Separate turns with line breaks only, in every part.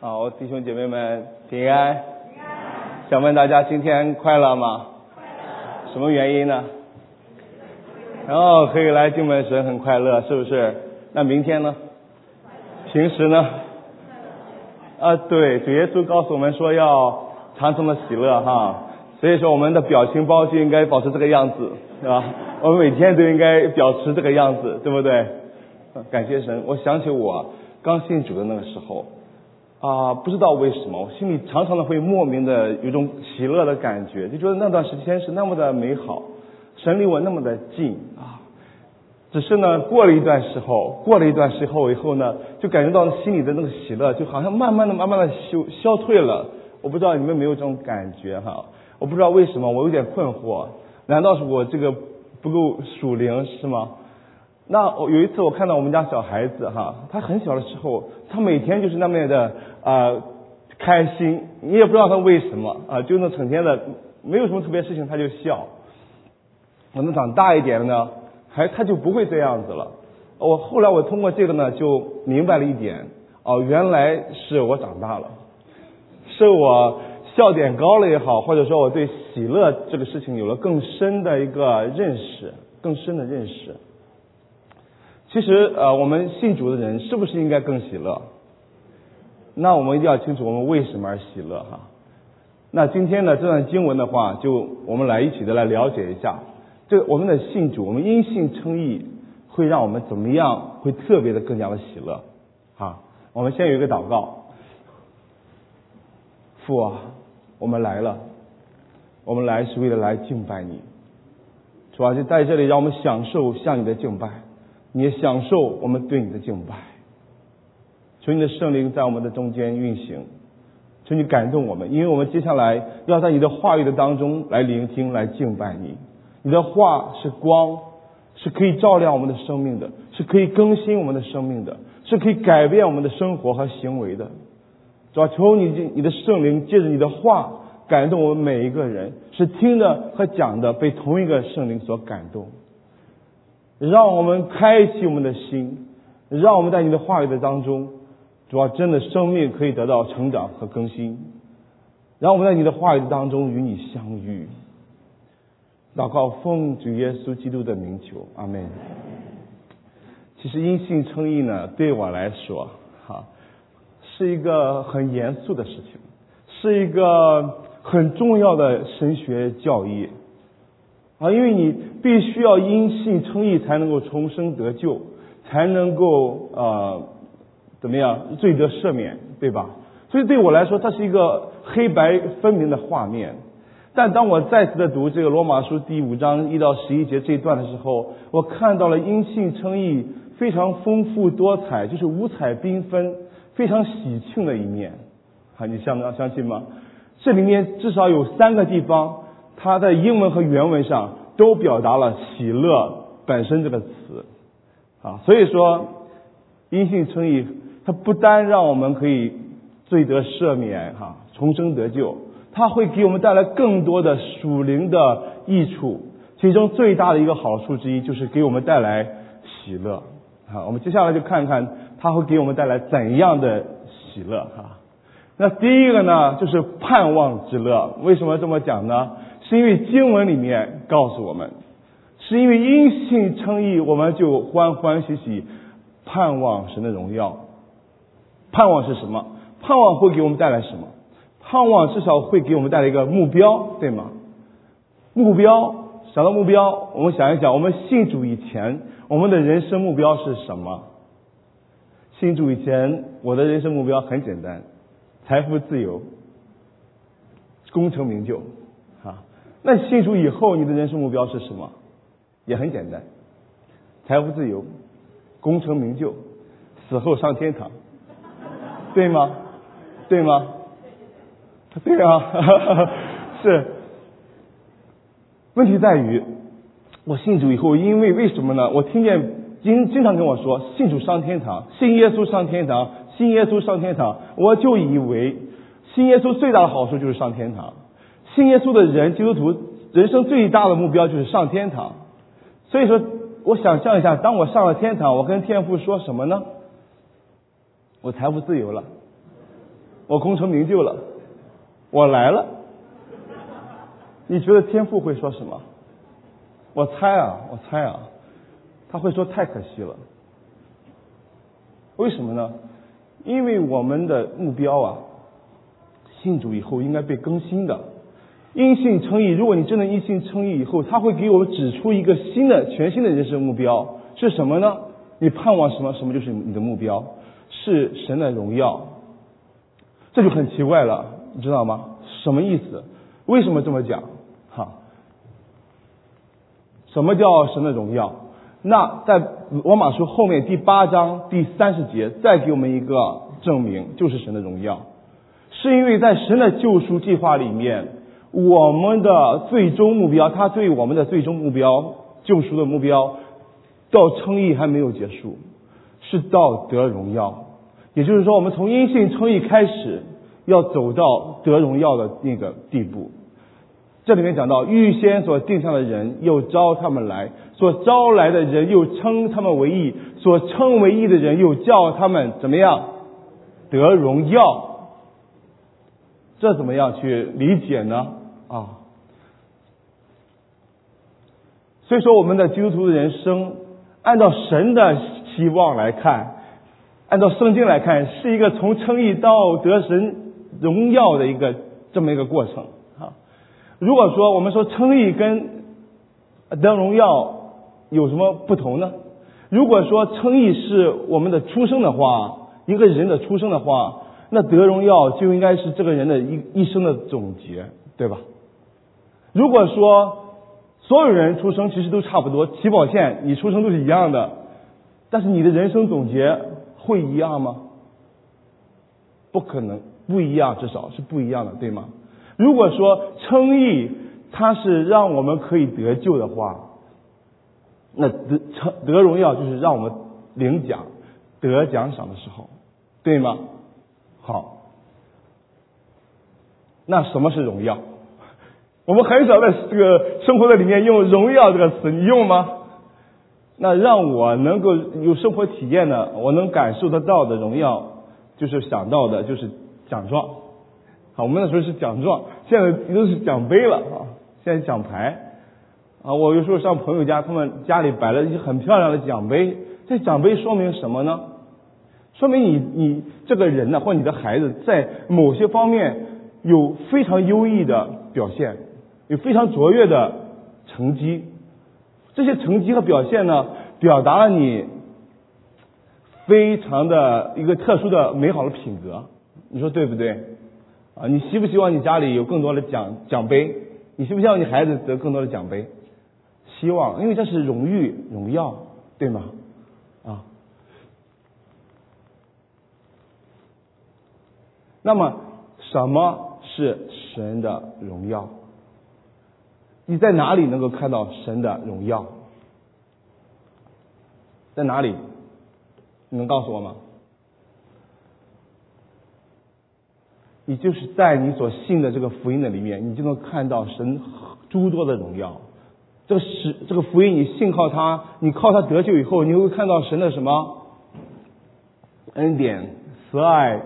好，弟兄姐妹们平安。平安想问大家今天快乐吗？快乐。什么原因呢？然后可以来敬门神很快乐，是不是？那明天呢？平时呢？啊，对，主耶稣告诉我们说要常常的喜乐哈，所以说我们的表情包就应该保持这个样子，是吧？我们每天都应该保持这个样子，对不对？感谢神，我想起我刚信主的那个时候。啊，不知道为什么，我心里常常的会莫名的有种喜乐的感觉，就觉得那段时间是那么的美好，神离我那么的近啊。只是呢，过了一段时候，过了一段时候以后呢，就感觉到心里的那个喜乐，就好像慢慢的、慢慢的消消退了。我不知道你们没有这种感觉哈？我不知道为什么，我有点困惑，难道是我这个不够属灵是吗？那我有一次我看到我们家小孩子哈，他很小的时候，他每天就是那么的啊开心，你也不知道他为什么啊，就那成天的没有什么特别事情他就笑。等他长大一点了呢，还他就不会这样子了。我后来我通过这个呢就明白了一点，哦，原来是我长大了，是我笑点高了也好，或者说我对喜乐这个事情有了更深的一个认识，更深的认识。其实呃，我们信主的人是不是应该更喜乐？那我们一定要清楚我们为什么而喜乐哈。那今天呢这段经文的话，就我们来一起的来了解一下，这我们的信主，我们因信称义，会让我们怎么样？会特别的更加的喜乐。哈，我们先有一个祷告。父啊，我们来了，我们来是为了来敬拜你，主要就在这里让我们享受向你的敬拜。你也享受我们对你的敬拜，求你的圣灵在我们的中间运行，求你感动我们，因为我们接下来要在你的话语的当中来聆听、来敬拜你。你的话是光，是可以照亮我们的生命的，是可以更新我们的生命的，是可以改变我们的生活和行为的。主要求你，你的圣灵借着你的话感动我们每一个人，是听的和讲的被同一个圣灵所感动。让我们开启我们的心，让我们在你的话语的当中，主要真的生命可以得到成长和更新。让我们在你的话语当中与你相遇。祷告奉主耶稣基督的名求，阿门。其实因信称义呢，对我来说，哈，是一个很严肃的事情，是一个很重要的神学教义。啊，因为你必须要因信称义，才能够重生得救，才能够呃怎么样罪得赦免，对吧？所以对我来说，它是一个黑白分明的画面。但当我再次的读这个罗马书第五章一到十一节这一段的时候，我看到了因信称义非常丰富多彩，就是五彩缤纷、非常喜庆的一面。啊，你相相信吗？这里面至少有三个地方。它在英文和原文上都表达了“喜乐”本身这个词啊，所以说因信称义，它不单让我们可以罪得赦免哈，重生得救，它会给我们带来更多的属灵的益处。其中最大的一个好处之一就是给我们带来喜乐啊。我们接下来就看看它会给我们带来怎样的喜乐哈。那第一个呢，就是盼望之乐。为什么这么讲呢？因为经文里面告诉我们，是因为因信称义，我们就欢欢喜喜盼望神的荣耀。盼望是什么？盼望会给我们带来什么？盼望至少会给我们带来一个目标，对吗？目标，想到目标，我们想一想，我们信主以前，我们的人生目标是什么？信主以前，我的人生目标很简单：财富自由，功成名就。那信主以后，你的人生目标是什么？也很简单，财富自由，功成名就，死后上天堂，对吗？对吗？对啊，是。问题在于，我信主以后，因为为什么呢？我听见经经常跟我说，信主上天堂，信耶稣上天堂，信耶稣上天堂，我就以为信耶稣最大的好处就是上天堂。信耶稣的人，基督徒人生最大的目标就是上天堂。所以说，我想象一下，当我上了天堂，我跟天父说什么呢？我财富自由了，我功成名就了，我来了。你觉得天父会说什么？我猜啊，我猜啊，他会说太可惜了。为什么呢？因为我们的目标啊，信主以后应该被更新的。因信称义，如果你真的因信称义以后，他会给我们指出一个新的、全新的人生目标是什么呢？你盼望什么？什么就是你的目标？是神的荣耀。这就很奇怪了，你知道吗？什么意思？为什么这么讲？哈？什么叫神的荣耀？那在罗马书后面第八章第三十节再给我们一个证明，就是神的荣耀，是因为在神的救赎计划里面。我们的最终目标，他对我们的最终目标救赎的目标，到称义还没有结束，是到得荣耀。也就是说，我们从因信称义开始，要走到得荣耀的那个地步。这里面讲到，预先所定下的人又招他们来，所招来的人又称他们为义，所称为义的人又叫他们怎么样得荣耀？这怎么样去理解呢？啊，所以说我们的基督徒的人生，按照神的期望来看，按照圣经来看，是一个从称义到得神荣耀的一个这么一个过程啊。如果说我们说称义跟得荣耀有什么不同呢？如果说称义是我们的出生的话，一个人的出生的话，那得荣耀就应该是这个人的一一生的总结，对吧？如果说所有人出生其实都差不多，起跑线你出生都是一样的，但是你的人生总结会一样吗？不可能，不一样，至少是不一样的，对吗？如果说称义它是让我们可以得救的话，那得称得荣耀就是让我们领奖得奖赏的时候，对吗？好，那什么是荣耀？我们很少在这个生活在里面用“荣耀”这个词，你用吗？那让我能够有生活体验的，我能感受得到的荣耀，就是想到的就是奖状。好，我们那时候是奖状，现在都是奖杯了啊，现在奖牌啊。我有时候上朋友家，他们家里摆了一些很漂亮的奖杯，这奖杯说明什么呢？说明你你这个人呢，或你的孩子在某些方面有非常优异的表现。有非常卓越的成绩，这些成绩和表现呢，表达了你非常的一个特殊的美好的品格，你说对不对？啊，你希不希望你家里有更多的奖奖杯？你希不希望你孩子得更多的奖杯？希望，因为这是荣誉荣耀，对吗？啊，那么什么是神的荣耀？你在哪里能够看到神的荣耀？在哪里？你能告诉我吗？你就是在你所信的这个福音的里面，你就能看到神诸多的荣耀。这个是这个福音，你信靠他，你靠他得救以后，你会看到神的什么恩典、慈爱、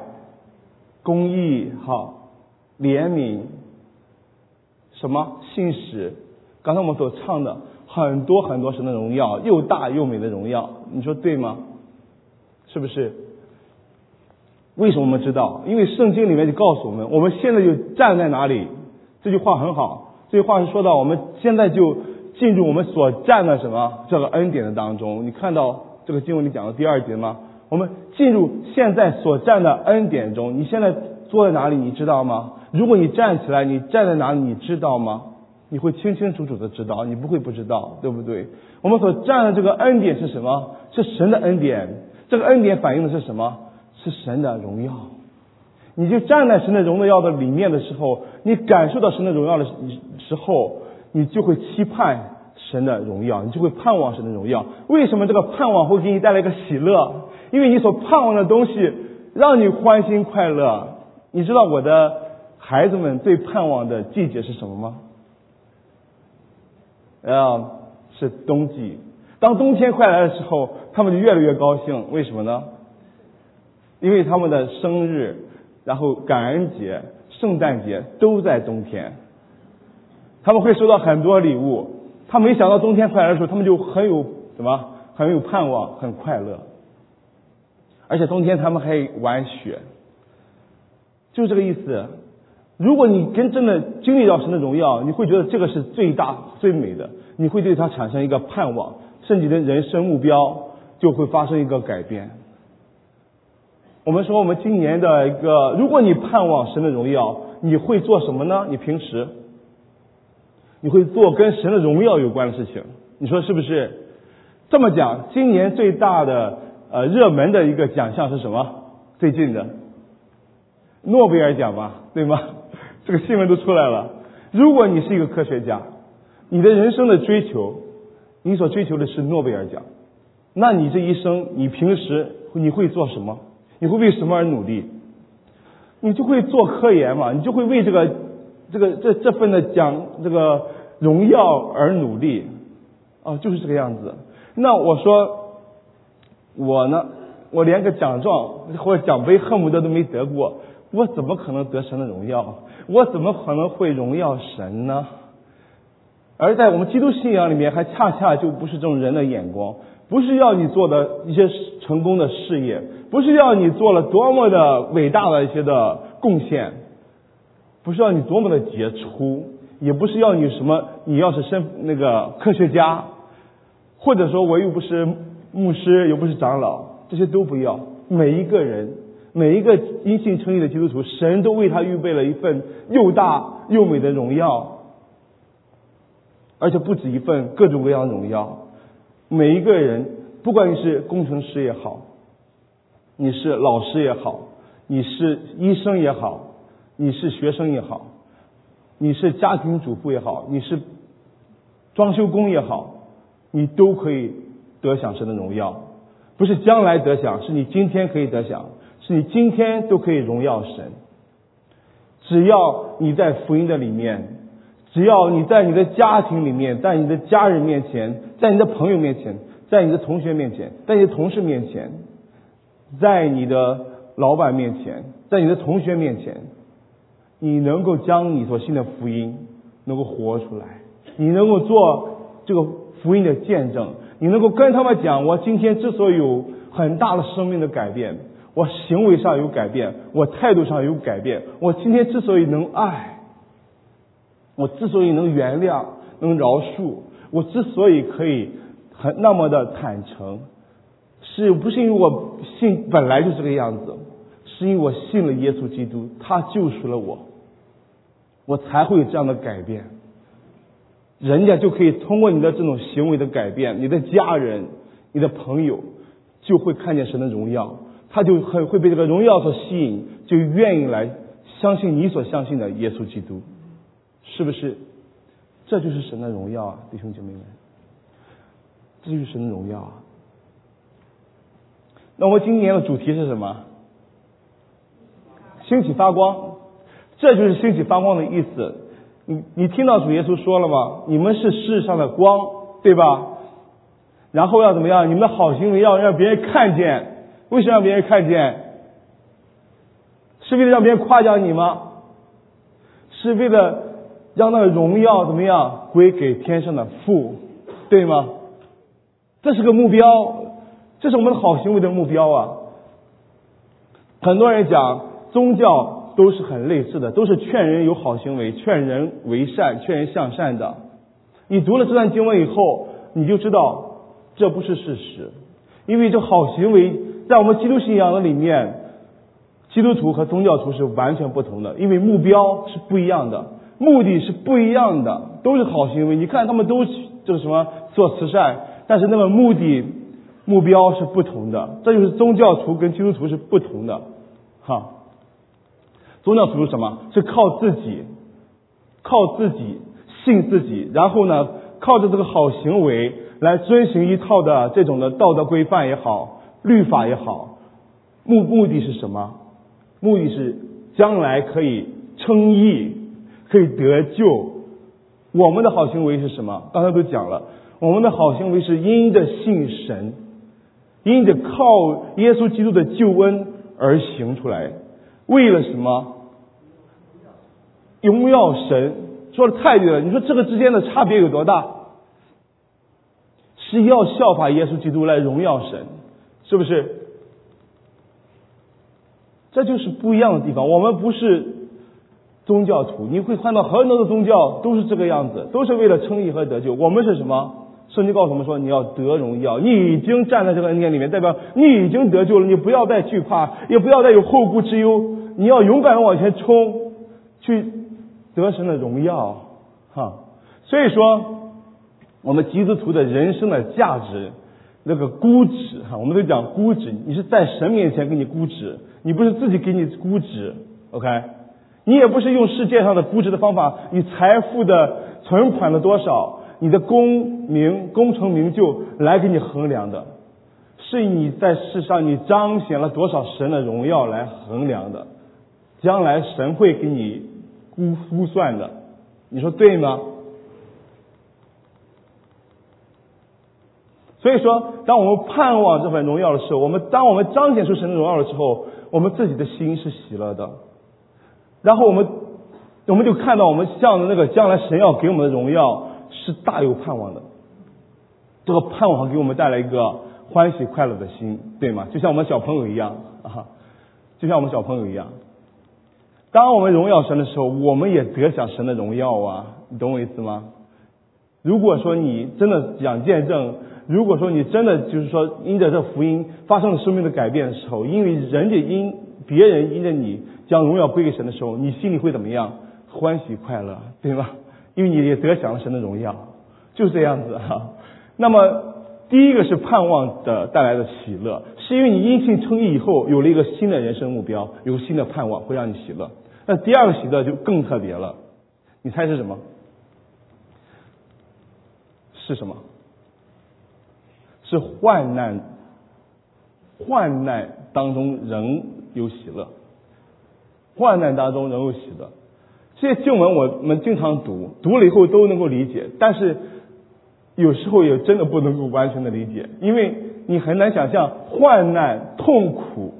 公义、哈怜悯。什么信使？刚才我们所唱的很多很多神的荣耀，又大又美的荣耀，你说对吗？是不是？为什么我们知道？因为圣经里面就告诉我们，我们现在就站在哪里？这句话很好，这句话是说到我们现在就进入我们所站的什么这个恩典的当中。你看到这个经文里讲的第二节吗？我们进入现在所站的恩典中。你现在坐在哪里？你知道吗？如果你站起来，你站在哪里？你知道吗？你会清清楚楚的知道，你不会不知道，对不对？我们所站的这个恩典是什么？是神的恩典。这个恩典反映的是什么？是神的荣耀。你就站在神的荣耀的里面的时候，你感受到神的荣耀的时候，你就会期盼神的荣耀，你就会盼望神的荣耀。为什么这个盼望会给你带来一个喜乐？因为你所盼望的东西让你欢欣快乐。你知道我的。孩子们最盼望的季节是什么吗？啊，是冬季。当冬天快来的时候，他们就越来越高兴。为什么呢？因为他们的生日，然后感恩节、圣诞节都在冬天。他们会收到很多礼物，他没想到冬天快来的时候，他们就很有什么，很有盼望，很快乐。而且冬天他们还玩雪，就这个意思。如果你真正的经历到神的荣耀，你会觉得这个是最大最美的，你会对它产生一个盼望，甚至你的人生目标就会发生一个改变。我们说，我们今年的一个，如果你盼望神的荣耀，你会做什么呢？你平时你会做跟神的荣耀有关的事情，你说是不是？这么讲，今年最大的呃热门的一个奖项是什么？最近的诺贝尔奖吧，对吗？这个新闻都出来了。如果你是一个科学家，你的人生的追求，你所追求的是诺贝尔奖，那你这一生，你平时你会做什么？你会为什么而努力？你就会做科研嘛？你就会为这个这个这这份的奖这个荣耀而努力啊，就是这个样子。那我说我呢，我连个奖状或者奖杯恨不得都没得过，我怎么可能得神的荣耀？我怎么可能会荣耀神呢？而在我们基督信仰里面，还恰恰就不是这种人的眼光，不是要你做的一些成功的事业，不是要你做了多么的伟大的一些的贡献，不是要你多么的杰出，也不是要你什么，你要是身那个科学家，或者说我又不是牧师，又不是长老，这些都不要。每一个人。每一个因信称义的基督徒，神都为他预备了一份又大又美的荣耀，而且不止一份各种各样的荣耀。每一个人，不管你是工程师也好，你是老师也好，你是医生也好，你是学生也好，你是家庭主妇也好，你是装修工也好，你都可以得享神的荣耀。不是将来得享，是你今天可以得享。你今天都可以荣耀神，只要你在福音的里面，只要你在你的家庭里面，在你的家人面前，在你的朋友面前，在你的同学面前，在你的同事面前，在你的老板面前，在你的同学面前，你能够将你所信的福音能够活出来，你能够做这个福音的见证，你能够跟他们讲，我今天之所以有很大的生命的改变。我行为上有改变，我态度上有改变。我今天之所以能爱，我之所以能原谅、能饶恕，我之所以可以很那么的坦诚，是不是因为我信本来就这个样子？是因为我信了耶稣基督，他救赎了我，我才会有这样的改变。人家就可以通过你的这种行为的改变，你的家人、你的朋友就会看见神的荣耀。他就很会被这个荣耀所吸引，就愿意来相信你所相信的耶稣基督，是不是？这就是神的荣耀啊，弟兄姐妹们，这就是神的荣耀啊。那我们今年的主题是什么？兴起发光，这就是兴起发光的意思。你你听到主耶稣说了吗？你们是世上的光，对吧？然后要怎么样？你们的好行为要让别人看见。为什么让别人看见？是为了让别人夸奖你吗？是为了让那个荣耀怎么样归给天上的父，对吗？这是个目标，这是我们的好行为的目标啊！很多人讲宗教都是很类似的，都是劝人有好行为，劝人为善，劝人向善的。你读了这段经文以后，你就知道这不是事实，因为这好行为。在我们基督信仰的里面，基督徒和宗教徒是完全不同的，因为目标是不一样的，目的是不一样的，都是好行为。你看他们都就是什么做慈善，但是那么目的目标是不同的，这就是宗教徒跟基督徒是不同的。哈，宗教徒是什么？是靠自己，靠自己信自己，然后呢，靠着这个好行为来遵循一套的这种的道德规范也好。律法也好，目目的是什么？目的是将来可以称义，可以得救。我们的好行为是什么？刚才都讲了，我们的好行为是因着信神，因着靠耶稣基督的救恩而行出来。为了什么？荣耀神，说的太对了。你说这个之间的差别有多大？是要效法耶稣基督来荣耀神，是不是？这就是不一样的地方。我们不是宗教徒，你会看到很多的宗教都是这个样子，都是为了称义和得救。我们是什么？圣经告诉我们说，你要得荣耀，你已经站在这个恩典里面，代表你已经得救了。你不要再惧怕，也不要再有后顾之忧，你要勇敢的往前冲，去得神的荣耀，哈。所以说，我们基督徒的人生的价值，那个估值，哈，我们都讲估值，你是在神面前给你估值，你不是自己给你估值，OK？你也不是用世界上的估值的方法，你财富的存款的多少。你的功名、功成名就来给你衡量的，是你在世上你彰显了多少神的荣耀来衡量的，将来神会给你估估算的，你说对吗？所以说，当我们盼望这份荣耀的时候，我们当我们彰显出神的荣耀的时候，我们自己的心是喜乐的，然后我们我们就看到我们向着那个将来神要给我们的荣耀。是大有盼望的，这个盼望给我们带来一个欢喜快乐的心，对吗？就像我们小朋友一样啊，就像我们小朋友一样。当我们荣耀神的时候，我们也得享神的荣耀啊！你懂我意思吗？如果说你真的想见证，如果说你真的就是说因着这福音发生了生命的改变的时候，因为人家因别人因着你将荣耀归给神的时候，你心里会怎么样？欢喜快乐，对吗？因为你也得享了神的荣耀，就是这样子哈。那么第一个是盼望的带来的喜乐，是因为你因信称义以后有了一个新的人生目标，有新的盼望会让你喜乐。那第二个喜乐就更特别了，你猜是什么？是什么？是患难，患难当中仍有喜乐，患难当中仍有喜乐。这些经文我们经常读，读了以后都能够理解，但是有时候也真的不能够完全的理解，因为你很难想象患难、痛苦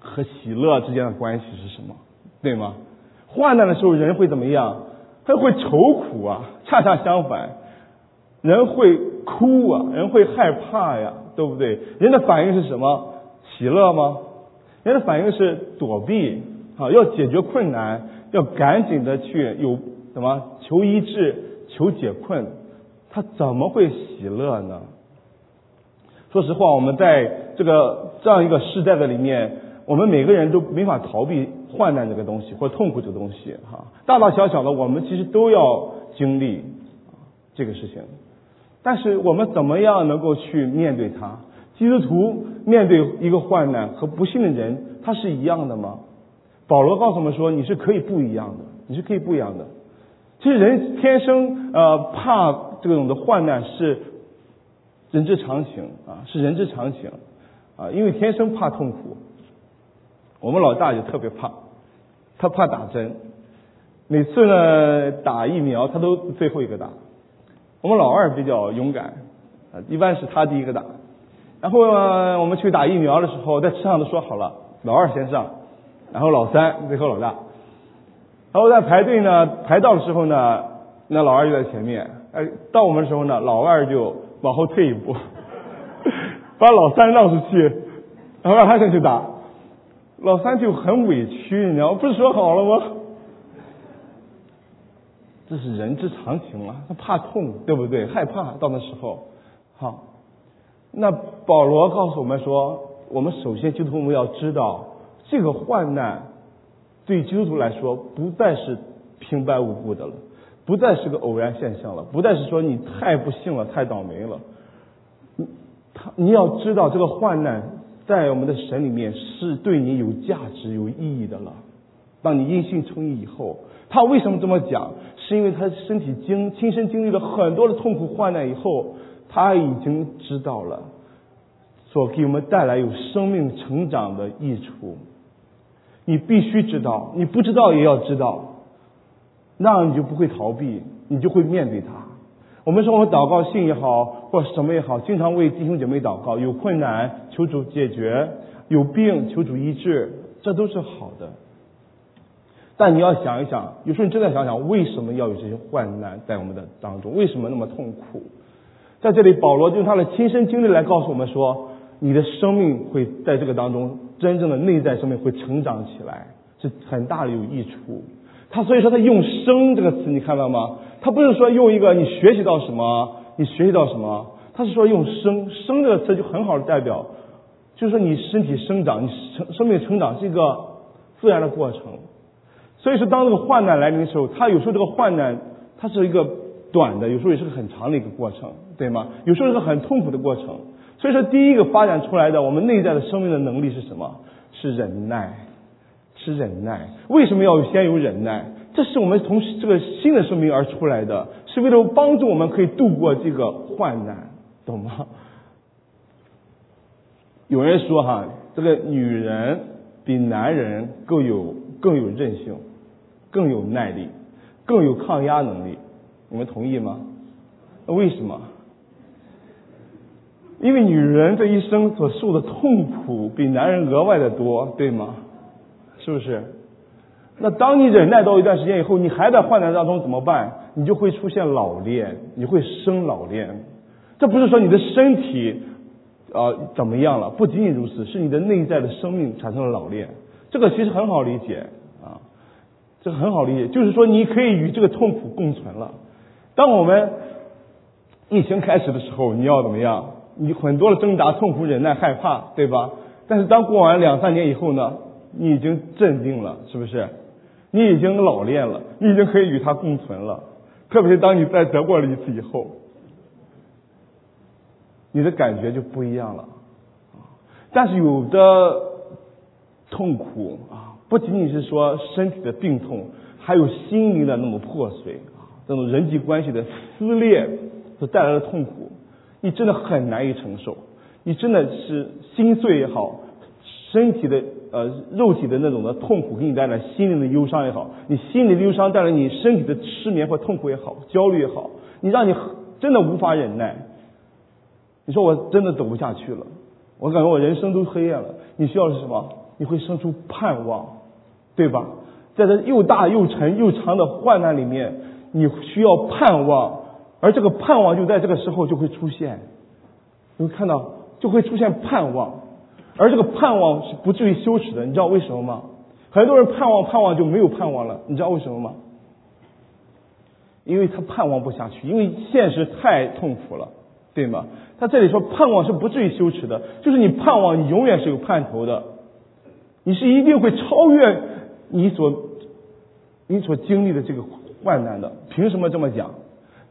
和喜乐之间的关系是什么，对吗？患难的时候人会怎么样？他会愁苦啊，恰恰相反，人会哭啊，人会害怕呀，对不对？人的反应是什么？喜乐吗？人的反应是躲避啊，要解决困难。要赶紧的去有什么求医治、求解困，他怎么会喜乐呢？说实话，我们在这个这样一个时代的里面，我们每个人都没法逃避患难这个东西或痛苦这个东西哈。大大小小的，我们其实都要经历这个事情。但是我们怎么样能够去面对它？基督徒面对一个患难和不幸的人，他是一样的吗？保罗告诉我们说：“你是可以不一样的，你是可以不一样的。其实人天生呃怕这种的患难是人之常情啊，是人之常情啊，因为天生怕痛苦。我们老大就特别怕，他怕打针，每次呢打疫苗他都最后一个打。我们老二比较勇敢啊，一般是他第一个打。然后我们去打疫苗的时候，在车上都说好了，老二先上。”然后老三最后老大，然后在排队呢，排到的时候呢，那老二就在前面，哎，到我们的时候呢，老二就往后退一步，把老三让出去，然后让他先去打，老三就很委屈，你知道？不是说好了吗？这是人之常情啊，他怕痛，对不对？害怕到那时候，好，那保罗告诉我们说，我们首先基督徒要知道。这个患难对基督徒来说不再是平白无故的了，不再是个偶然现象了，不再是说你太不幸了、太倒霉了。你他你要知道，这个患难在我们的神里面是对你有价值、有意义的了。当你因信称义以后，他为什么这么讲？是因为他身体经亲身经历了很多的痛苦患难以后，他已经知道了，所给我们带来有生命成长的益处。你必须知道，你不知道也要知道，那样你就不会逃避，你就会面对它。我们说我们祷告信也好，或什么也好，经常为弟兄姐妹祷告，有困难求主解决，有病求主医治，这都是好的。但你要想一想，有时候你真的想想，为什么要有这些患难在我们的当中？为什么那么痛苦？在这里，保罗用他的亲身经历来告诉我们说，你的生命会在这个当中，真正的内在生命会成长起来，是很大的有益处。他所以说他用“生”这个词，你看到吗？他不是说用一个你学习到什么，你学习到什么，他是说用“生”。“生”这个词就很好的代表，就是说你身体生长，你生生命成长是一个自然的过程。所以说，当这个患难来临的时候，他有时候这个患难，它是一个短的，有时候也是个很长的一个过程，对吗？有时候是个很痛苦的过程。所以说，第一个发展出来的我们内在的生命的能力是什么？是忍耐，是忍耐。为什么要先有忍耐？这是我们从这个新的生命而出来的，是为了帮助我们可以度过这个患难，懂吗？有人说哈，这个女人比男人更有更有韧性。更有耐力，更有抗压能力，你们同意吗？那为什么？因为女人这一生所受的痛苦比男人额外的多，对吗？是不是？那当你忍耐到一段时间以后，你还在患难当中怎么办？你就会出现老练，你会生老练。这不是说你的身体呃怎么样了，不仅仅如此，是你的内在的生命产生了老练。这个其实很好理解。这很好理解，就是说你可以与这个痛苦共存了。当我们疫情开始的时候，你要怎么样？你很多的挣扎、痛苦、忍耐、害怕，对吧？但是当过完两三年以后呢，你已经镇定了，是不是？你已经老练了，你已经可以与它共存了。特别是当你再得过了一次以后，你的感觉就不一样了。但是有的痛苦啊。不仅仅是说身体的病痛，还有心灵的那么破碎那，种人际关系的撕裂所带来的痛苦，你真的很难以承受。你真的是心碎也好，身体的呃肉体的那种的痛苦给你带来心灵的忧伤也好，你心灵的忧伤带来你身体的失眠或痛苦也好，焦虑也好，你让你真的无法忍耐。你说我真的走不下去了，我感觉我人生都黑暗了。你需要是什么？你会生出盼望。对吧？在这又大又沉又长的患难里面，你需要盼望，而这个盼望就在这个时候就会出现。你会看到，就会出现盼望，而这个盼望是不至于羞耻的。你知道为什么吗？很多人盼望盼望就没有盼望了。你知道为什么吗？因为他盼望不下去，因为现实太痛苦了，对吗？他这里说盼望是不至于羞耻的，就是你盼望，你永远是有盼头的，你是一定会超越。你所你所经历的这个患难的，凭什么这么讲？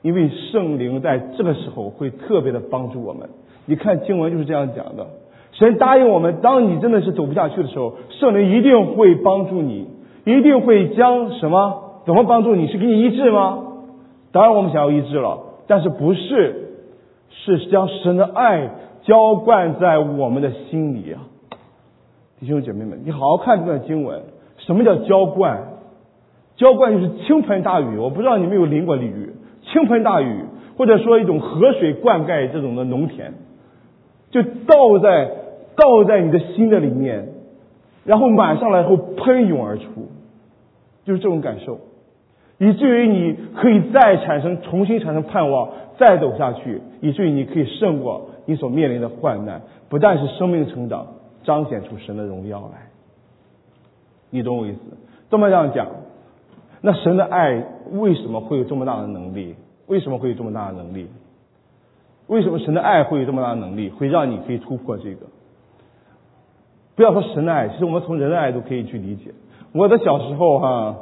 因为圣灵在这个时候会特别的帮助我们。你看经文就是这样讲的。神答应我们，当你真的是走不下去的时候，圣灵一定会帮助你，一定会将什么？怎么帮助你？是给你医治吗？当然我们想要医治了，但是不是？是将神的爱浇灌在我们的心里啊！弟兄姐妹们，你好好看这段经文。什么叫浇灌？浇灌就是倾盆大雨。我不知道你们有淋过雨，倾盆大雨，或者说一种河水灌溉这种的农田，就倒在倒在你的心的里面，然后满上来后喷涌而出，就是这种感受，以至于你可以再产生重新产生盼望，再走下去，以至于你可以胜过你所面临的患难，不但是生命成长，彰显出神的荣耀来。你懂我意思？这么样讲，那神的爱为什么会有这么大的能力？为什么会有这么大的能力？为什么神的爱会有这么大的能力，会让你可以突破这个？不要说神的爱，其实我们从人的爱都可以去理解。我的小时候哈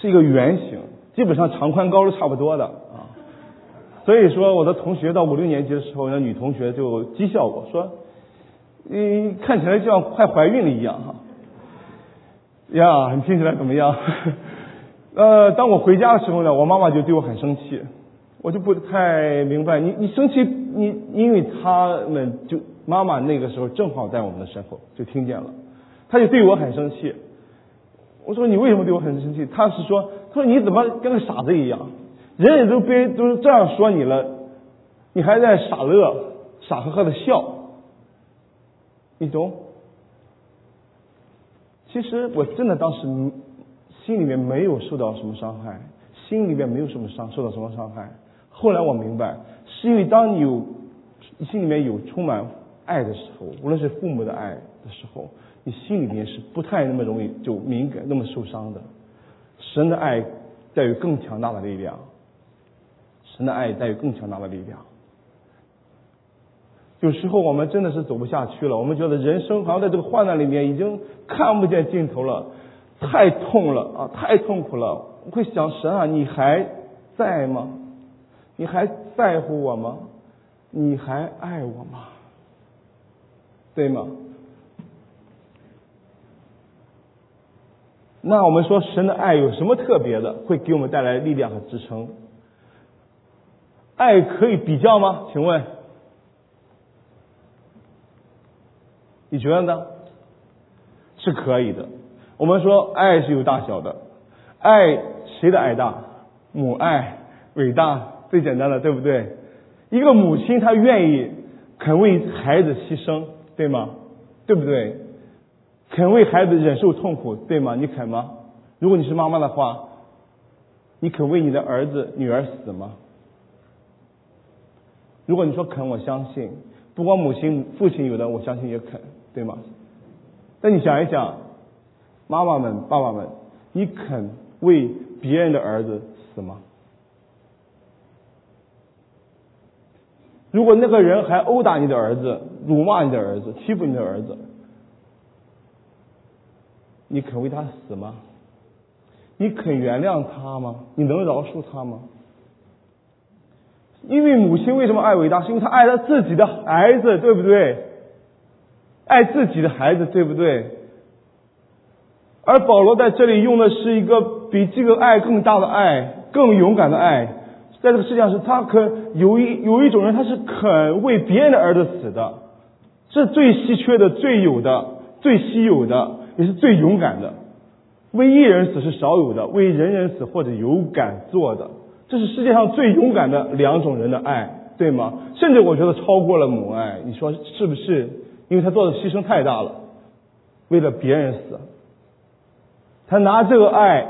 是一个圆形，基本上长宽高都差不多的啊。所以说，我的同学到五六年级的时候，那女同学就讥笑我说：“你看起来就像快怀孕了一样哈。”呀，你听起来怎么样？呃，当我回家的时候呢，我妈妈就对我很生气，我就不太明白，你你生气，你因为他们就妈妈那个时候正好在我们的身后，就听见了，他就对我很生气。我说你为什么对我很生气？他是说，他说你怎么跟个傻子一样？人人都别都是这样说你了，你还在傻乐，傻呵呵的笑，你懂？其实我真的当时心里面没有受到什么伤害，心里面没有什么伤，受到什么伤害。后来我明白，是因为当你有心里面有充满爱的时候，无论是父母的爱的时候，你心里面是不太那么容易就敏感，那么受伤的。神的爱带有更强大的力量，神的爱带有更强大的力量。有时候我们真的是走不下去了，我们觉得人生好像在这个患难里面已经看不见尽头了，太痛了啊，太痛苦了。我会想，神啊，你还在吗？你还在乎我吗？你还爱我吗？对吗？那我们说，神的爱有什么特别的，会给我们带来力量和支撑？爱可以比较吗？请问？你觉得呢？是可以的。我们说爱是有大小的，爱谁的爱大？母爱伟大，最简单的，对不对？一个母亲她愿意肯为孩子牺牲，对吗？对不对？肯为孩子忍受痛苦，对吗？你肯吗？如果你是妈妈的话，你肯为你的儿子、女儿死吗？如果你说肯，我相信，不光母亲、父亲有的，我相信也肯。对吗？但你想一想，妈妈们、爸爸们，你肯为别人的儿子死吗？如果那个人还殴打你的儿子、辱骂你的儿子、欺负你的儿子，你肯为他死吗？你肯原谅他吗？你能饶恕他吗？因为母亲为什么爱伟大？是因为她爱她自己的孩子，对不对？爱自己的孩子，对不对？而保罗在这里用的是一个比这个爱更大的爱、更勇敢的爱。在这个世界上，是他肯有一有一种人，他是肯为别人的儿子死的，是最稀缺的、最有的、最稀有的，也是最勇敢的。为一人死是少有的，为人人死或者有敢做的，这是世界上最勇敢的两种人的爱，对吗？甚至我觉得超过了母爱，你说是不是？因为他做的牺牲太大了，为了别人死，他拿这个爱，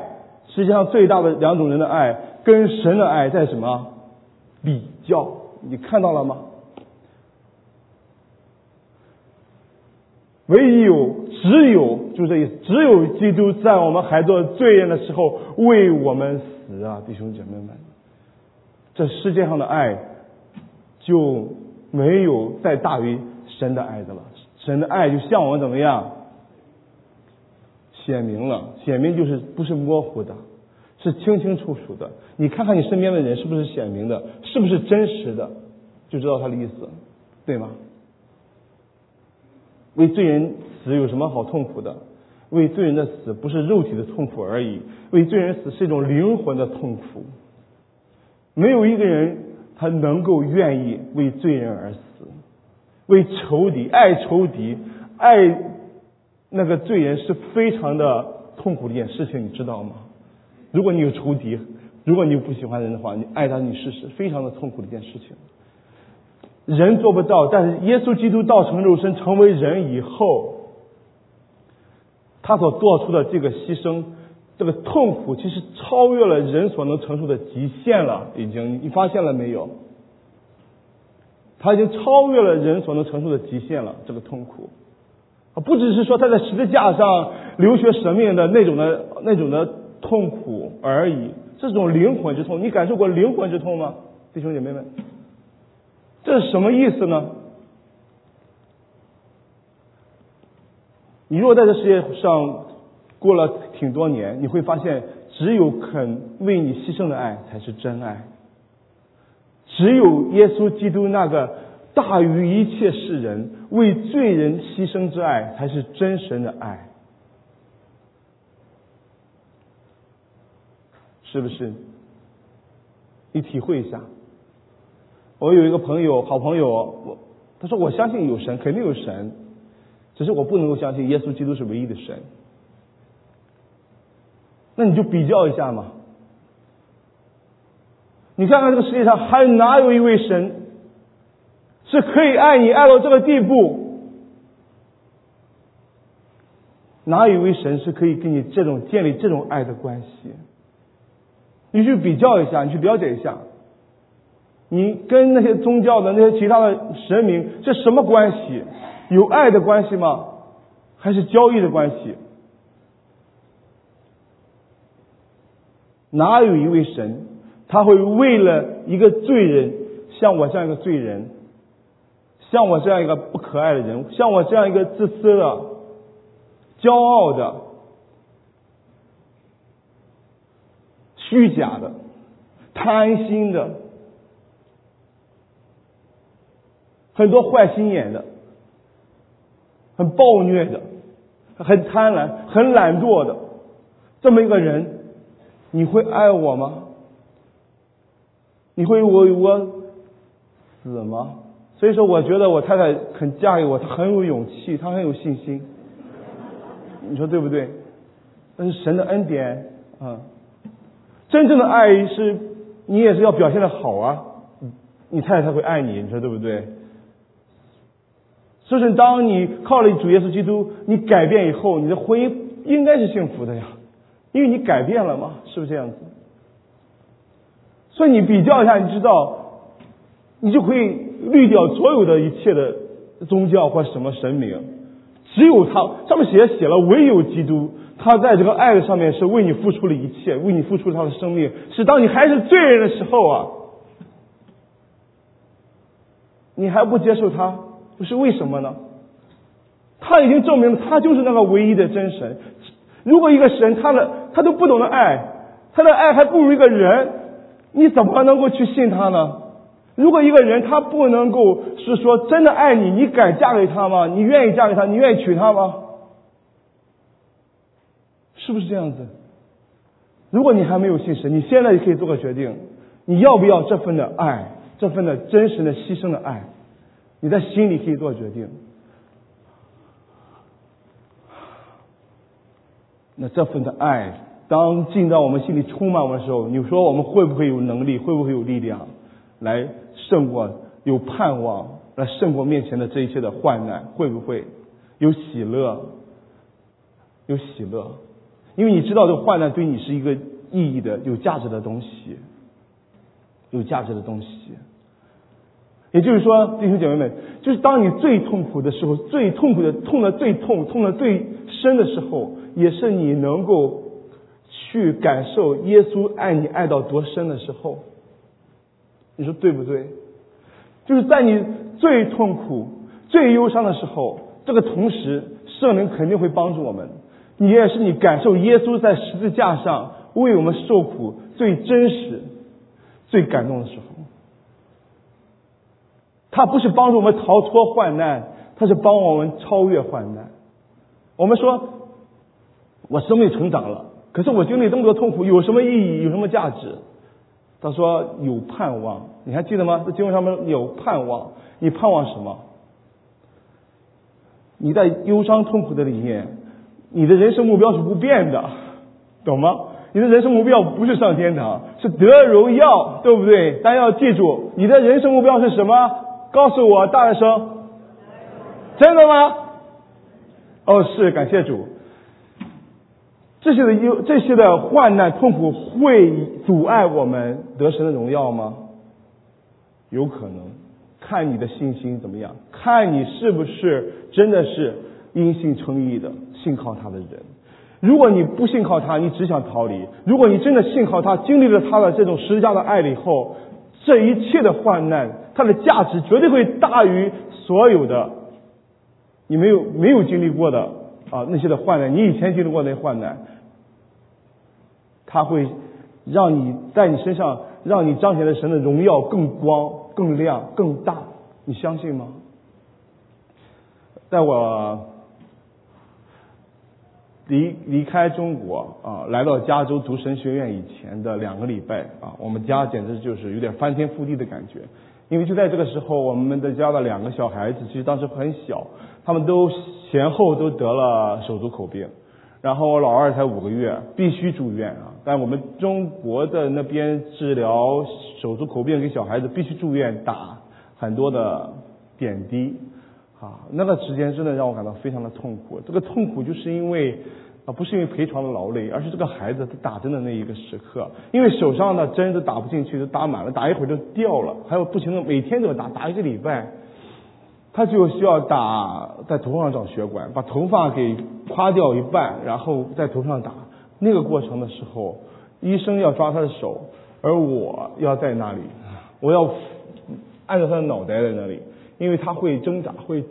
世界上最大的两种人的爱，跟神的爱在什么比较？你看到了吗？唯有，只有，就这意思，只有基督在我们还做罪人的时候为我们死啊，弟兄姐妹们，这世界上的爱就没有再大于。神的爱的了，神的爱就向我们怎么样？显明了，显明就是不是模糊的，是清清楚楚的。你看看你身边的人是不是显明的，是不是真实的，就知道他的意思，对吗？为罪人死有什么好痛苦的？为罪人的死不是肉体的痛苦而已，为罪人死是一种灵魂的痛苦。没有一个人他能够愿意为罪人而死。为仇敌爱仇敌爱那个罪人是非常的痛苦的一件事情，你知道吗？如果你有仇敌，如果你不喜欢人的话，你爱他，你试试，非常的痛苦的一件事情。人做不到，但是耶稣基督道成肉身成为人以后，他所做出的这个牺牲，这个痛苦，其实超越了人所能承受的极限了。已经，你发现了没有？他已经超越了人所能承受的极限了，这个痛苦，啊，不只是说他在十字架上流血舍命的那种的那种的痛苦而已，这种灵魂之痛，你感受过灵魂之痛吗，弟兄姐妹们？这是什么意思呢？你如果在这世界上过了挺多年，你会发现，只有肯为你牺牲的爱才是真爱。只有耶稣基督那个大于一切世人为罪人牺牲之爱，才是真神的爱，是不是？你体会一下。我有一个朋友，好朋友，我他说我相信有神，肯定有神，只是我不能够相信耶稣基督是唯一的神。那你就比较一下嘛。你看看这个世界上还哪有一位神是可以爱你爱到这个地步？哪有一位神是可以跟你这种建立这种爱的关系？你去比较一下，你去了解一下，你跟那些宗教的那些其他的神明是什么关系？有爱的关系吗？还是交易的关系？哪有一位神，他会为了一个罪人，像我这样一个罪人，像我这样一个不可爱的人，像我这样一个自私的、骄傲的、虚假的、贪心的、很多坏心眼的、很暴虐的、很贪婪、很懒惰的这么一个人？你会爱我吗？你会为我死吗？所以说，我觉得我太太肯嫁给我，她很有勇气，她很有信心。你说对不对？那是神的恩典啊！真正的爱是，你也是要表现的好啊，你太太才会爱你。你说对不对？所以说，当你靠了主耶稣基督，你改变以后，你的婚姻应该是幸福的呀。因为你改变了嘛，是不是这样子？所以你比较一下，你知道，你就可以滤掉所有的一切的宗教或什么神明，只有他上面写写了，唯有基督，他在这个爱的上面是为你付出了一切，为你付出他的生命，是当你还是罪人的时候啊，你还不接受他，不是为什么呢？他已经证明了他就是那个唯一的真神。如果一个神他的他都不懂得爱，他的爱还不如一个人，你怎么能够去信他呢？如果一个人他不能够是说真的爱你，你敢嫁给他吗？你愿意嫁给他？你愿意娶她吗？是不是这样子？如果你还没有信神，你现在就可以做个决定，你要不要这份的爱，这份的真实的牺牲的爱？你在心里可以做决定。那这份的爱，当进到我们心里充满的时候，你说我们会不会有能力，会不会有力量，来胜过有盼望，来胜过面前的这一切的患难？会不会有喜乐？有喜乐，因为你知道这患难对你是一个意义的、有价值的东西，有价值的东西。也就是说，弟兄姐妹们，就是当你最痛苦的时候，最痛苦的痛的最痛、痛的最深的时候。也是你能够去感受耶稣爱你爱到多深的时候，你说对不对？就是在你最痛苦、最忧伤的时候，这个同时圣灵肯定会帮助我们。你也是你感受耶稣在十字架上为我们受苦最真实、最感动的时候。他不是帮助我们逃脱患难，他是帮我们超越患难。我们说。我生命成长了，可是我经历这么多痛苦，有什么意义？有什么价值？他说有盼望，你还记得吗？这经文上面有盼望，你盼望什么？你在忧伤痛苦的里面，你的人生目标是不变的，懂吗？你的人生目标不是上天堂，是得荣耀，对不对？但要记住，你的人生目标是什么？告诉我，大声，真的吗？哦，是，感谢主。这些的忧，这些的患难痛苦会阻碍我们得神的荣耀吗？有可能，看你的信心怎么样，看你是不是真的是因信称义的信靠他的人。如果你不信靠他，你只想逃离；如果你真的信靠他，经历了他的这种十架的爱了以后，这一切的患难，它的价值绝对会大于所有的你没有没有经历过的啊那些的患难，你以前经历过那些患难。他会让你在你身上，让你彰显的神的荣耀更光、更亮、更大，你相信吗？在我离离开中国啊，来到加州读神学院以前的两个礼拜啊，我们家简直就是有点翻天覆地的感觉，因为就在这个时候，我们的家的两个小孩子其实当时很小，他们都前后都得了手足口病。然后我老二才五个月，必须住院啊！但我们中国的那边治疗手足口病给小孩子必须住院打很多的点滴啊，那个时间真的让我感到非常的痛苦。这个痛苦就是因为啊，不是因为陪床的劳累，而是这个孩子他打针的那一个时刻，因为手上的针都打不进去，都打满了，打一会儿就掉了，还有不停的每天都要打，打一个礼拜，他就需要打在头上长血管，把头发给夸掉一半，然后在头上打。那个过程的时候，医生要抓他的手，而我要在那里，我要按照他的脑袋在那里。因为他会挣扎，会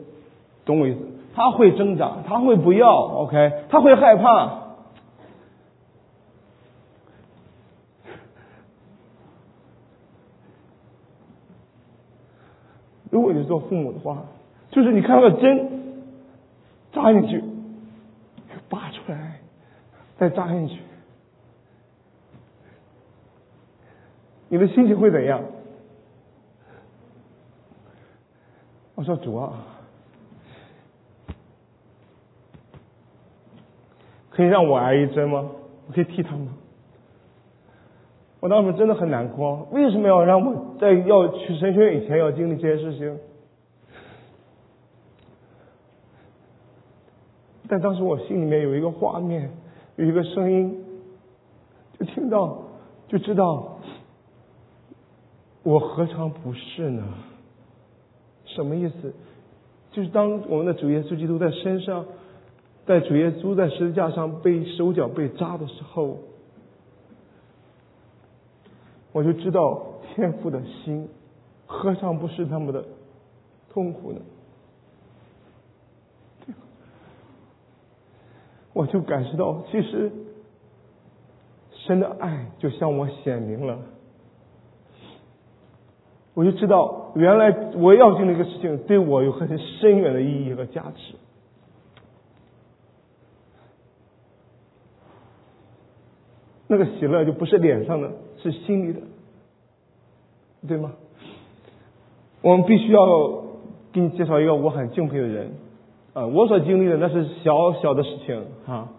懂我意思？他会挣扎，他会不要，OK？他会害怕。如果你做父母的话，就是你看到针扎进去，拔出来，再扎进去，你的心情会怎样？我说主啊，可以让我挨一针吗？我可以替他吗？我当时真的很难过，为什么要让我在要去神学院以前要经历这些事情？但当时我心里面有一个画面，有一个声音，就听到，就知道，我何尝不是呢？什么意思？就是当我们的主耶稣基督在身上，在主耶稣在十字架上被手脚被扎的时候，我就知道天父的心何尝不是那么的痛苦呢？我就感受到，其实神的爱就向我显明了。我就知道，原来我要经历一个事情，对我有很深远的意义和价值。那个喜乐就不是脸上的，是心里的，对吗？我们必须要给你介绍一个我很敬佩的人，啊，我所经历的那是小小的事情啊。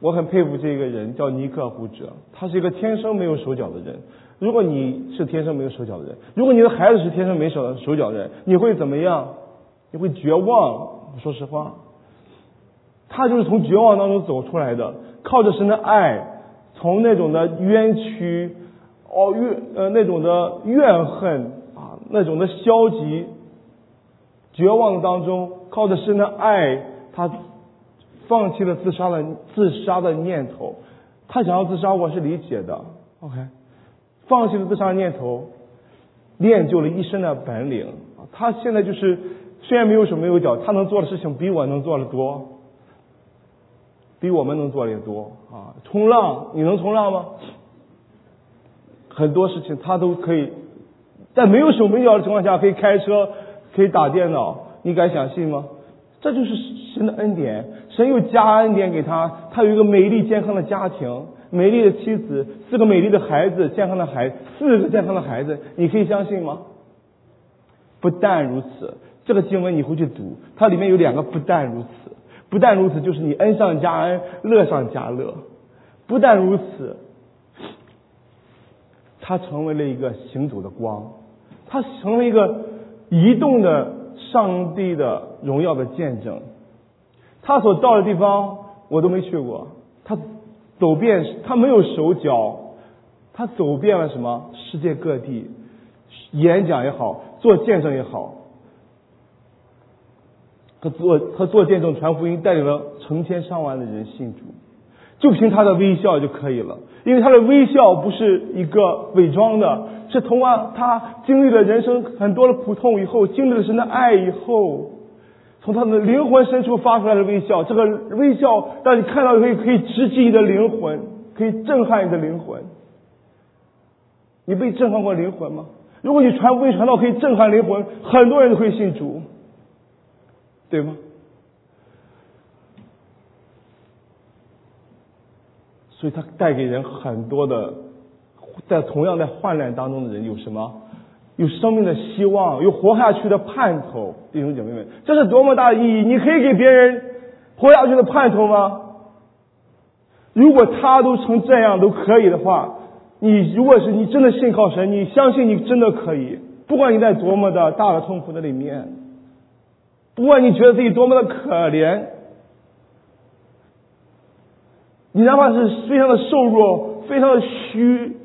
我很佩服这个人，叫尼克胡哲，他是一个天生没有手脚的人。如果你是天生没有手脚的人，如果你的孩子是天生没手手脚的人，你会怎么样？你会绝望。说实话，他就是从绝望当中走出来的，靠着神的爱，从那种的冤屈、哦怨呃那种的怨恨啊，那种的消极、绝望当中，靠着神的爱，他放弃了自杀的自杀的念头。他想要自杀，我是理解的。OK。放弃了自杀的念头，练就了一身的本领。他现在就是虽然没有手没有脚，他能做的事情比我能做的多，比我们能做的也多啊！冲浪，你能冲浪吗？很多事情他都可以，在没有手没脚的情况下，可以开车，可以打电脑，你敢相信吗？这就是神的恩典，神又加恩典给他，他有一个美丽健康的家庭。美丽的妻子，四个美丽的孩子，健康的孩子，四个健康的孩子，你可以相信吗？不但如此，这个经文你回去读，它里面有两个不但如此，不但如此就是你恩上加恩，乐上加乐。不但如此，他成为了一个行走的光，他成为一个移动的上帝的荣耀的见证。他所到的地方我都没去过，他。走遍他没有手脚，他走遍了什么世界各地，演讲也好，做见证也好，他做他做见证传福音，带领了成千上万的人信主，就凭他的微笑就可以了，因为他的微笑不是一个伪装的，是通过他经历了人生很多的苦痛以后，经历了神的爱以后。从他的灵魂深处发出来的微笑，这个微笑让你看到可以可以直击你的灵魂，可以震撼你的灵魂。你被震撼过灵魂吗？如果你传福音传到可以震撼灵魂，很多人都会信主，对吗？所以他带给人很多的，在同样在患难当中的人有什么？有生命的希望，有活下去的盼头，弟兄姐妹们，这是多么大的意义！你可以给别人活下去的盼头吗？如果他都成这样都可以的话，你如果是你真的信靠神，你相信你真的可以，不管你在多么的大的痛苦的里面，不管你觉得自己多么的可怜，你哪怕是非常的瘦弱，非常的虚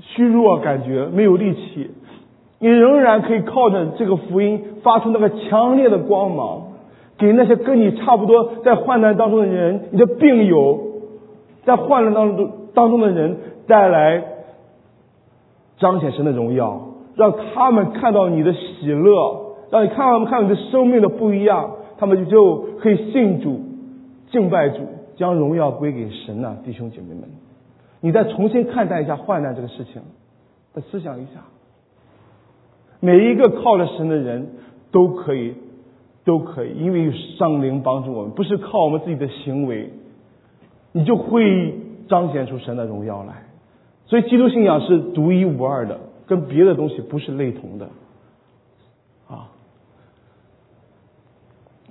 虚弱，感觉没有力气，你仍然可以靠着这个福音发出那个强烈的光芒，给那些跟你差不多在患难当中的人，你的病友，在患难当中当中的人带来彰显神的荣耀，让他们看到你的喜乐。让你看他们看你的生命的不一样，他们就可以信主、敬拜主，将荣耀归给神呐，弟兄姐妹们，你再重新看待一下患难这个事情，再思想一下，每一个靠着神的人都可以，都可以，因为有上灵帮助我们，不是靠我们自己的行为，你就会彰显出神的荣耀来。所以，基督信仰是独一无二的，跟别的东西不是类同的。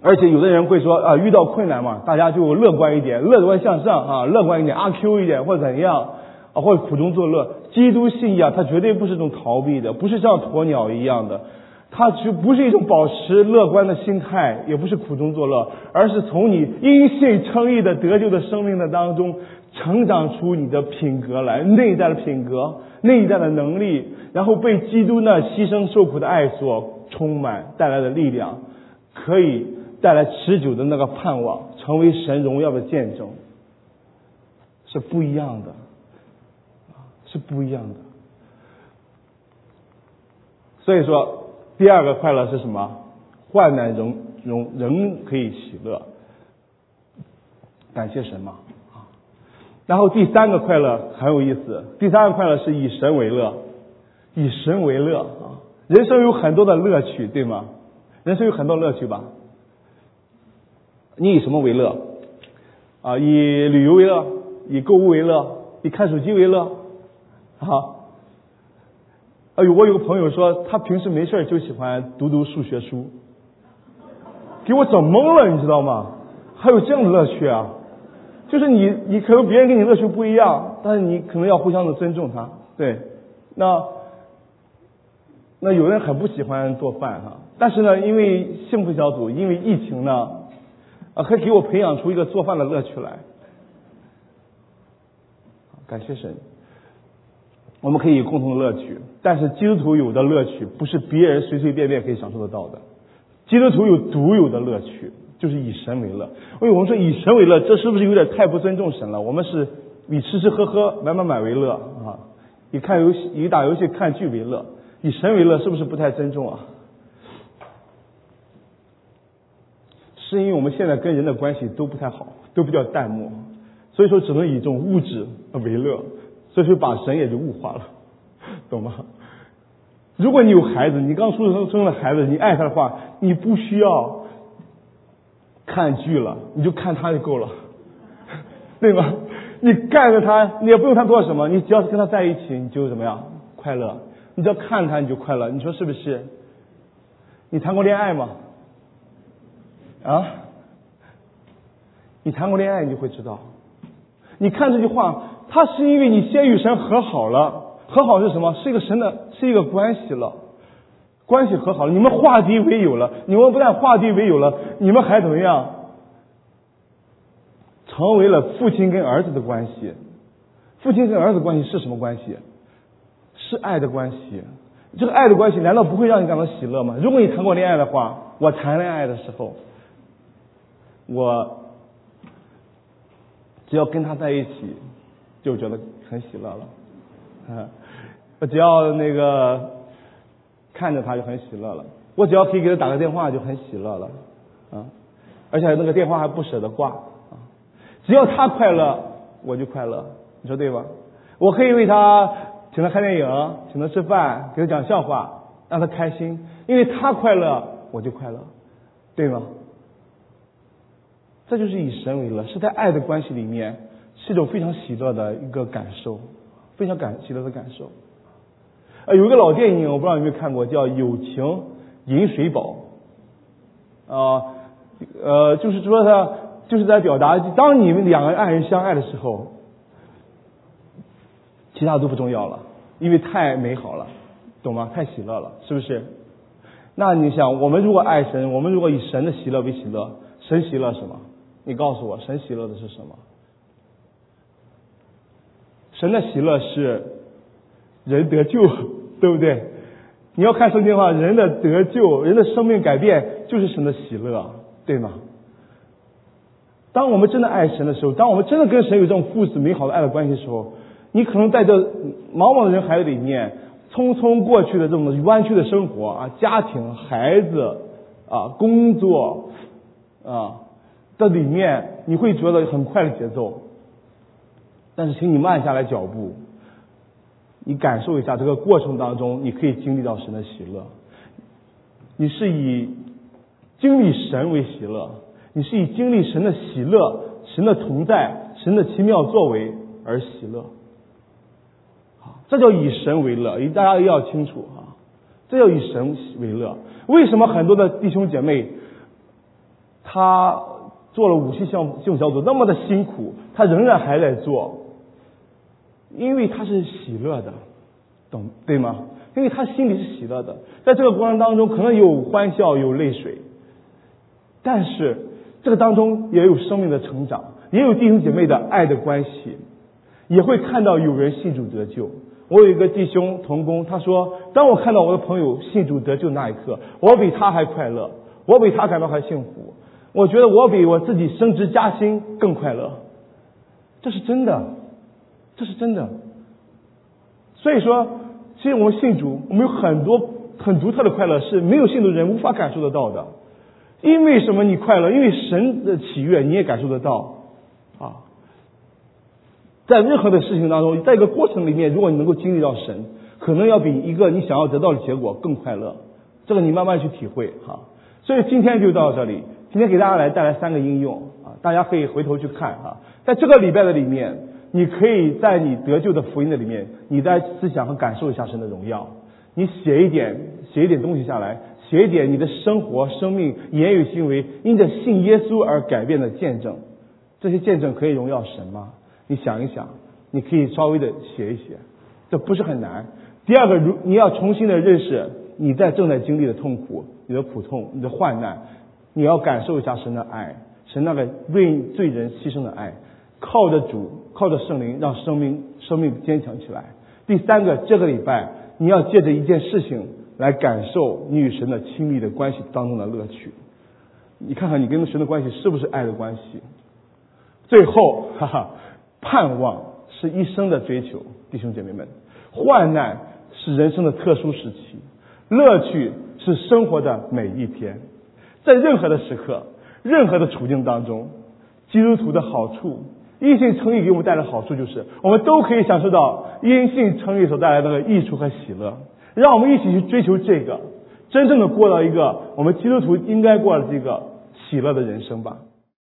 而且有的人会说啊，遇到困难嘛，大家就乐观一点，乐观向上啊，乐观一点，阿 Q 一点或者怎样啊，或者苦中作乐。基督信仰它绝对不是一种逃避的，不是像鸵鸟一样的，它就不是一种保持乐观的心态，也不是苦中作乐，而是从你因信称义的得救的生命的当中成长出你的品格来，内在的品格，内在的能力，然后被基督那牺牲受苦的爱所充满，带来的力量，可以。带来持久的那个盼望，成为神荣耀的见证，是不一样的，是不一样的。所以说，第二个快乐是什么？患难仍仍仍可以喜乐，感谢神嘛啊。然后第三个快乐很有意思，第三个快乐是以神为乐，以神为乐啊。人生有很多的乐趣，对吗？人生有很多乐趣吧。你以什么为乐？啊，以旅游为乐，以购物为乐，以看手机为乐，啊？哎呦，我有个朋友说，他平时没事就喜欢读读数学书，给我整懵了，你知道吗？还有这样的乐趣啊？就是你，你可能别人跟你乐趣不一样，但是你可能要互相的尊重他。对，那那有人很不喜欢做饭哈，但是呢，因为幸福小组，因为疫情呢。啊，可以给我培养出一个做饭的乐趣来。感谢神，我们可以有共同的乐趣。但是基督徒有的乐趣不是别人随随便便可以享受得到的。基督徒有独有的乐趣，就是以神为乐。为我们说以神为乐，这是不是有点太不尊重神了？我们是以吃吃喝喝、买买买为乐啊，以看游戏、以打游戏、看剧为乐，以神为乐，是不是不太尊重啊？是因为我们现在跟人的关系都不太好，都比较淡漠，所以说只能以这种物质为乐，所以说把神也就物化了，懂吗？如果你有孩子，你刚出生生了孩子，你爱他的话，你不需要看剧了，你就看他就够了，对吗？你干着他，你也不用他做什么，你只要是跟他在一起，你就怎么样快乐？你只要看他，你就快乐。你说是不是？你谈过恋爱吗？啊，你谈过恋爱，你就会知道。你看这句话，它是因为你先与神和好了。和好是什么？是一个神的，是一个关系了。关系和好了，你们化敌为友了。你们不但化敌为友了，你们还怎么样？成为了父亲跟儿子的关系。父亲跟儿子关系是什么关系？是爱的关系。这个爱的关系难道不会让你感到喜乐吗？如果你谈过恋爱的话，我谈恋爱的时候。我只要跟他在一起，就觉得很喜乐了。嗯，我只要那个看着他就很喜乐了。我只要可以给他打个电话就很喜乐了。啊，而且那个电话还不舍得挂。啊，只要他快乐，我就快乐。你说对吧？我可以为他请他看电影，请他吃饭，给他讲笑话，让他开心。因为他快乐，我就快乐，对吗？这就是以神为乐，是在爱的关系里面，是一种非常喜乐的一个感受，非常感喜乐的感受。呃，有一个老电影，我不知道有没有看过，叫《友情饮水饱》。啊，呃，就是说他就是在表达，当你们两个爱人相爱的时候，其他都不重要了，因为太美好了，懂吗？太喜乐了，是不是？那你想，我们如果爱神，我们如果以神的喜乐为喜乐，神喜乐什么？你告诉我，神喜乐的是什么？神的喜乐是人得救，对不对？你要看圣经的话，人的得救，人的生命改变，就是神的喜乐，对吗？当我们真的爱神的时候，当我们真的跟神有这种父子美好的爱的关系的时候，你可能在这茫茫的人海里面，匆匆过去的这种弯曲的生活啊，家庭、孩子啊、工作啊的里面，你会觉得很快的节奏。但是，请你慢下来脚步，你感受一下这个过程当中，你可以经历到神的喜乐。你是以经历神为喜乐，你是以经历神的喜乐、神的同在、神的奇妙作为而喜乐。好，这叫以神为乐，大家要清楚啊，这叫以神为乐。为什么很多的弟兄姐妹，他做了五期项目小组那么的辛苦，他仍然还在做？因为他是喜乐的，懂对吗？因为他心里是喜乐的，在这个过程当中，可能有欢笑，有泪水，但是这个当中也有生命的成长，也有弟兄姐妹的爱的关系，也会看到有人信主得救。我有一个弟兄同工，他说：“当我看到我的朋友信主得救那一刻，我比他还快乐，我比他感到还幸福。我觉得我比我自己升职加薪更快乐，这是真的。”这是真的，所以说，其实我们信主，我们有很多很独特的快乐，是没有信的人无法感受得到的。因为什么？你快乐？因为神的喜悦你也感受得到啊。在任何的事情当中，在一个过程里面，如果你能够经历到神，可能要比一个你想要得到的结果更快乐。这个你慢慢去体会哈。所以今天就到这里，今天给大家来带来三个应用啊，大家可以回头去看啊，在这个礼拜的里面。你可以在你得救的福音的里面，你在思想和感受一下神的荣耀。你写一点，写一点东西下来，写一点你的生活、生命、言语、行为，因着信耶稣而改变的见证。这些见证可以荣耀神吗？你想一想，你可以稍微的写一写，这不是很难。第二个，如你要重新的认识你在正在经历的痛苦、你的苦痛、你的患难，你要感受一下神的爱，神那个为罪人牺牲的爱。靠着主，靠着圣灵，让生命生命坚强起来。第三个，这个礼拜你要借着一件事情来感受你与神的亲密的关系当中的乐趣。你看看你跟神的关系是不是爱的关系？最后，哈哈，盼望是一生的追求，弟兄姐妹们，患难是人生的特殊时期，乐趣是生活的每一天，在任何的时刻、任何的处境当中，基督徒的好处。因信成义给我们带来的好处就是，我们都可以享受到因信成义所带来的益处和喜乐。让我们一起去追求这个，真正的过到一个我们基督徒应该过的这个喜乐的人生吧。